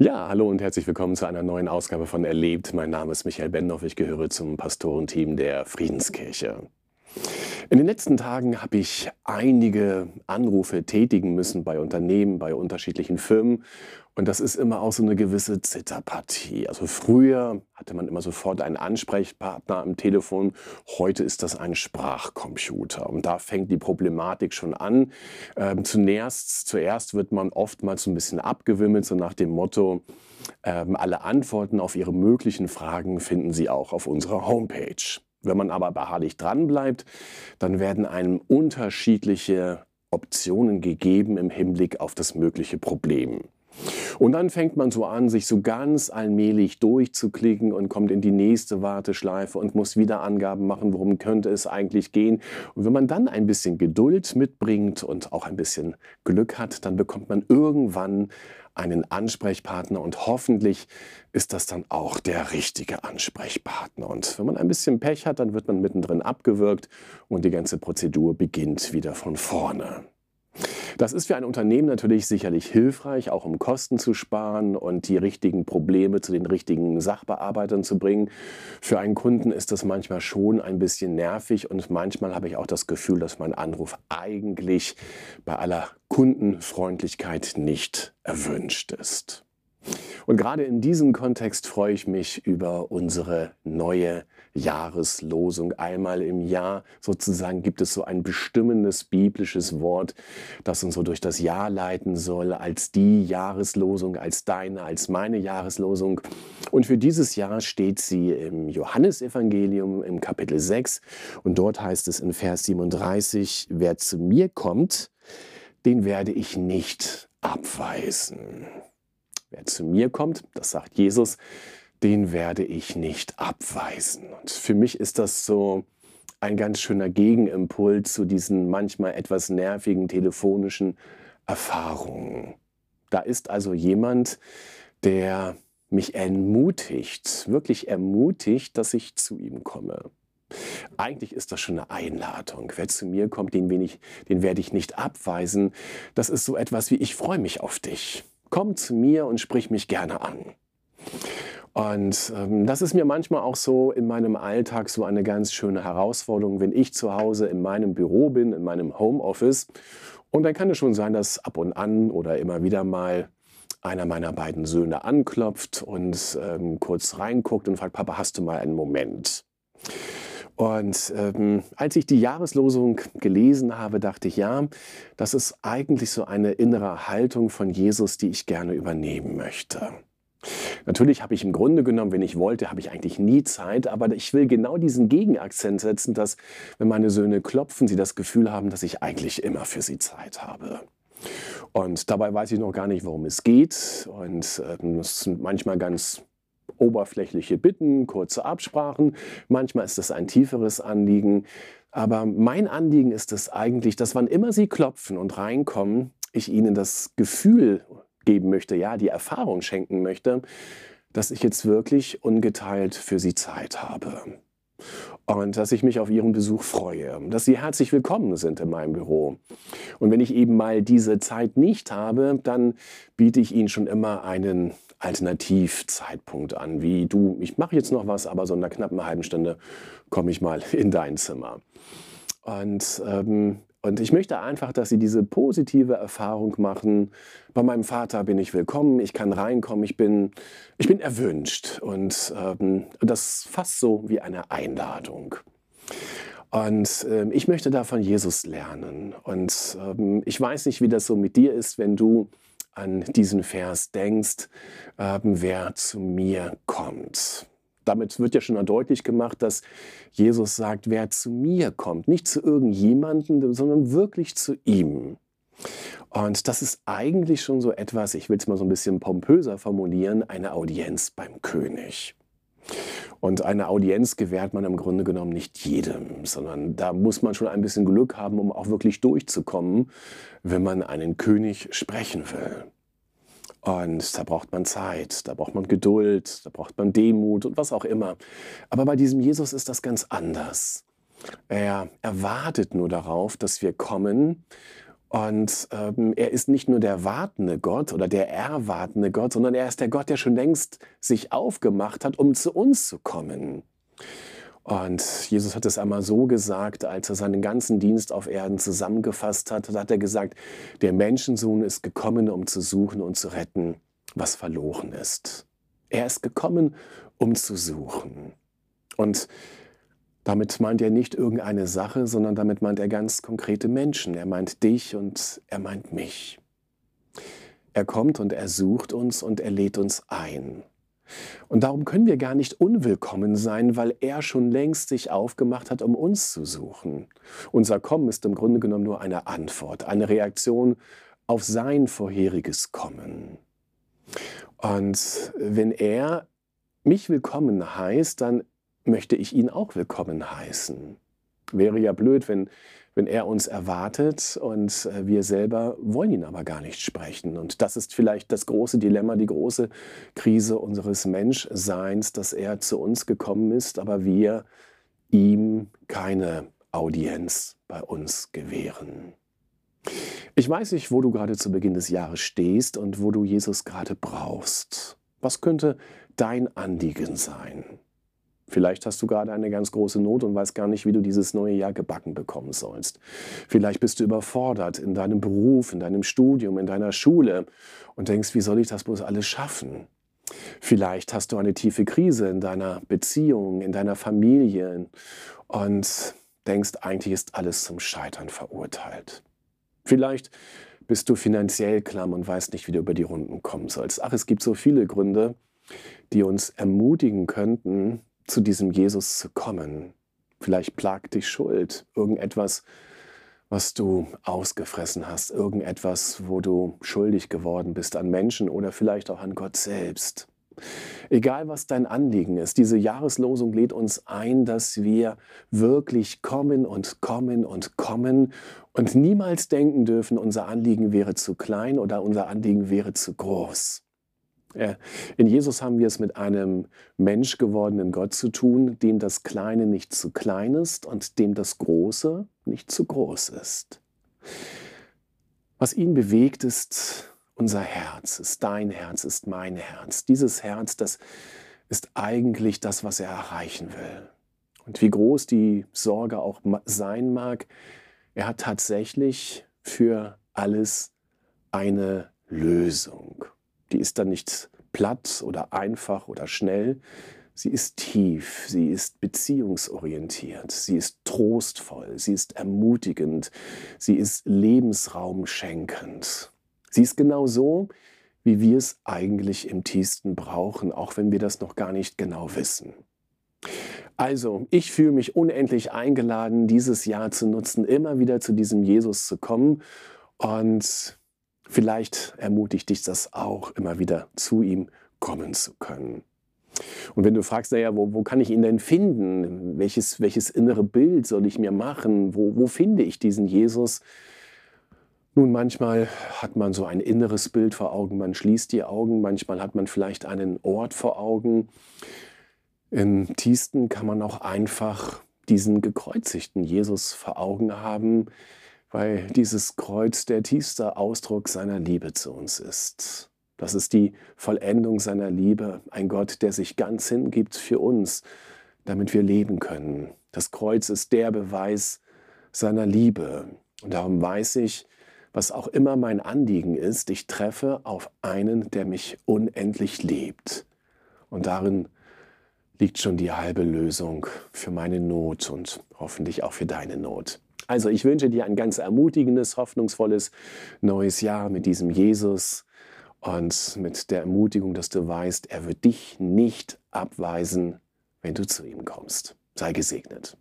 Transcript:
Ja, hallo und herzlich willkommen zu einer neuen Ausgabe von Erlebt. Mein Name ist Michael Bendorf, ich gehöre zum Pastorenteam der Friedenskirche. In den letzten Tagen habe ich einige Anrufe tätigen müssen bei Unternehmen, bei unterschiedlichen Firmen. Und das ist immer auch so eine gewisse Zitterpartie. Also früher hatte man immer sofort einen Ansprechpartner am Telefon. Heute ist das ein Sprachcomputer. Und da fängt die Problematik schon an. Ähm, zunächst, zuerst wird man oftmals so ein bisschen abgewimmelt, so nach dem Motto, ähm, alle Antworten auf Ihre möglichen Fragen finden Sie auch auf unserer Homepage. Wenn man aber beharrlich dranbleibt, dann werden einem unterschiedliche Optionen gegeben im Hinblick auf das mögliche Problem. Und dann fängt man so an, sich so ganz allmählich durchzuklicken und kommt in die nächste Warteschleife und muss wieder Angaben machen, worum könnte es eigentlich gehen. Und wenn man dann ein bisschen Geduld mitbringt und auch ein bisschen Glück hat, dann bekommt man irgendwann einen Ansprechpartner und hoffentlich ist das dann auch der richtige Ansprechpartner. Und wenn man ein bisschen Pech hat, dann wird man mittendrin abgewürgt und die ganze Prozedur beginnt wieder von vorne. Das ist für ein Unternehmen natürlich sicherlich hilfreich, auch um Kosten zu sparen und die richtigen Probleme zu den richtigen Sachbearbeitern zu bringen. Für einen Kunden ist das manchmal schon ein bisschen nervig und manchmal habe ich auch das Gefühl, dass mein Anruf eigentlich bei aller Kundenfreundlichkeit nicht erwünscht ist. Und gerade in diesem Kontext freue ich mich über unsere neue Jahreslosung. Einmal im Jahr sozusagen gibt es so ein bestimmendes biblisches Wort, das uns so durch das Jahr leiten soll, als die Jahreslosung, als deine, als meine Jahreslosung. Und für dieses Jahr steht sie im Johannesevangelium im Kapitel 6 und dort heißt es in Vers 37, wer zu mir kommt, den werde ich nicht abweisen. Wer zu mir kommt, das sagt Jesus, den werde ich nicht abweisen. Und für mich ist das so ein ganz schöner Gegenimpuls zu diesen manchmal etwas nervigen telefonischen Erfahrungen. Da ist also jemand, der mich ermutigt, wirklich ermutigt, dass ich zu ihm komme. Eigentlich ist das schon eine Einladung. Wer zu mir kommt, den, ich, den werde ich nicht abweisen. Das ist so etwas wie, ich freue mich auf dich komm zu mir und sprich mich gerne an. Und ähm, das ist mir manchmal auch so in meinem Alltag so eine ganz schöne Herausforderung, wenn ich zu Hause in meinem Büro bin, in meinem Homeoffice. Und dann kann es schon sein, dass ab und an oder immer wieder mal einer meiner beiden Söhne anklopft und ähm, kurz reinguckt und fragt, Papa, hast du mal einen Moment? Und ähm, als ich die Jahreslosung gelesen habe, dachte ich, ja, das ist eigentlich so eine innere Haltung von Jesus, die ich gerne übernehmen möchte. Natürlich habe ich im Grunde genommen, wenn ich wollte, habe ich eigentlich nie Zeit, aber ich will genau diesen Gegenakzent setzen, dass wenn meine Söhne klopfen, sie das Gefühl haben, dass ich eigentlich immer für sie Zeit habe. Und dabei weiß ich noch gar nicht, worum es geht. Und ähm, es sind manchmal ganz oberflächliche Bitten, kurze Absprachen. Manchmal ist es ein tieferes Anliegen. Aber mein Anliegen ist es eigentlich, dass wann immer Sie klopfen und reinkommen, ich Ihnen das Gefühl geben möchte, ja, die Erfahrung schenken möchte, dass ich jetzt wirklich ungeteilt für Sie Zeit habe. Und dass ich mich auf Ihren Besuch freue, dass Sie herzlich willkommen sind in meinem Büro. Und wenn ich eben mal diese Zeit nicht habe, dann biete ich Ihnen schon immer einen Alternativzeitpunkt an, wie du, ich mache jetzt noch was, aber so in einer knappen halben Stunde komme ich mal in dein Zimmer. Und, ähm, und ich möchte einfach, dass sie diese positive Erfahrung machen. Bei meinem Vater bin ich willkommen, ich kann reinkommen, ich bin, ich bin erwünscht. Und ähm, das fast so wie eine Einladung. Und äh, ich möchte da von Jesus lernen. Und ähm, ich weiß nicht, wie das so mit dir ist, wenn du an diesen Vers denkst, äh, wer zu mir kommt. Damit wird ja schon deutlich gemacht, dass Jesus sagt, wer zu mir kommt, nicht zu irgendjemandem, sondern wirklich zu ihm. Und das ist eigentlich schon so etwas, ich will es mal so ein bisschen pompöser formulieren, eine Audienz beim König. Und eine Audienz gewährt man im Grunde genommen nicht jedem, sondern da muss man schon ein bisschen Glück haben, um auch wirklich durchzukommen, wenn man einen König sprechen will. Und da braucht man Zeit, da braucht man Geduld, da braucht man Demut und was auch immer. Aber bei diesem Jesus ist das ganz anders. Er erwartet nur darauf, dass wir kommen Und ähm, er ist nicht nur der wartende Gott oder der erwartende Gott, sondern er ist der Gott, der schon längst sich aufgemacht hat, um zu uns zu kommen. Und Jesus hat es einmal so gesagt, als er seinen ganzen Dienst auf Erden zusammengefasst hat, hat er gesagt, der Menschensohn ist gekommen, um zu suchen und zu retten, was verloren ist. Er ist gekommen, um zu suchen. Und damit meint er nicht irgendeine Sache, sondern damit meint er ganz konkrete Menschen. Er meint dich und er meint mich. Er kommt und er sucht uns und er lädt uns ein. Und darum können wir gar nicht unwillkommen sein, weil er schon längst sich aufgemacht hat, um uns zu suchen. Unser Kommen ist im Grunde genommen nur eine Antwort, eine Reaktion auf sein vorheriges Kommen. Und wenn er mich willkommen heißt, dann möchte ich ihn auch willkommen heißen. Wäre ja blöd, wenn wenn er uns erwartet und äh, wir selber wollen ihn aber gar nicht sprechen. Und das ist vielleicht das große Dilemma, die große Krise unseres Menschseins, dass er zu uns gekommen ist, aber wir ihm keine Audienz bei uns gewähren. Ich weiß nicht, wo du gerade zu Beginn des Jahres stehst und wo du Jesus gerade brauchst. Was könnte dein Anliegen sein? Vielleicht hast du gerade eine ganz große Not und weißt gar nicht, wie du dieses neue Jahr gebacken bekommen sollst. Vielleicht bist du überfordert in deinem Beruf, in deinem Studium, in deiner Schule und denkst, wie soll ich das bloß alles schaffen? Vielleicht hast du eine tiefe Krise in deiner Beziehung, in deiner Familie und denkst, eigentlich ist alles zum Scheitern verurteilt. Vielleicht bist du finanziell klamm und weißt nicht, wie du über die Runden kommen sollst. Ach, es gibt so viele Gründe, die uns ermutigen könnten, zu diesem Jesus zu kommen. Vielleicht plagt dich Schuld, irgendetwas, was du ausgefressen hast, irgendetwas, wo du schuldig geworden bist an Menschen oder vielleicht auch an Gott selbst. Egal was dein Anliegen ist, diese Jahreslosung lädt uns ein, dass wir wirklich kommen und kommen und kommen und niemals denken dürfen, unser Anliegen wäre zu klein oder unser Anliegen wäre zu groß. In Jesus haben wir es mit einem Mensch gewordenen Gott zu tun, dem das Kleine nicht zu klein ist und dem das Große nicht zu groß ist. Was ihn bewegt, ist unser Herz, ist dein Herz, ist mein Herz. Dieses Herz, das ist eigentlich das, was er erreichen will. Und wie groß die Sorge auch sein mag, er hat tatsächlich für alles eine Lösung. Die ist dann nicht platt oder einfach oder schnell. Sie ist tief, sie ist beziehungsorientiert, sie ist trostvoll, sie ist ermutigend, sie ist lebensraumschenkend. Sie ist genau so, wie wir es eigentlich im tiefsten brauchen, auch wenn wir das noch gar nicht genau wissen. Also, ich fühle mich unendlich eingeladen, dieses Jahr zu nutzen, immer wieder zu diesem Jesus zu kommen und Vielleicht ermutigt dich das auch, immer wieder zu ihm kommen zu können. Und wenn du fragst, naja, wo, wo kann ich ihn denn finden? Welches, welches innere Bild soll ich mir machen? Wo, wo finde ich diesen Jesus? Nun, manchmal hat man so ein inneres Bild vor Augen, man schließt die Augen, manchmal hat man vielleicht einen Ort vor Augen. Im tiefsten kann man auch einfach diesen gekreuzigten Jesus vor Augen haben, weil dieses Kreuz der tiefste Ausdruck seiner Liebe zu uns ist. Das ist die Vollendung seiner Liebe, ein Gott, der sich ganz hingibt für uns, damit wir leben können. Das Kreuz ist der Beweis seiner Liebe. Und darum weiß ich, was auch immer mein Anliegen ist, ich treffe auf einen, der mich unendlich liebt. Und darin liegt schon die halbe Lösung für meine Not und hoffentlich auch für deine Not. Also ich wünsche dir ein ganz ermutigendes, hoffnungsvolles neues Jahr mit diesem Jesus und mit der Ermutigung, dass du weißt, er wird dich nicht abweisen, wenn du zu ihm kommst. Sei gesegnet.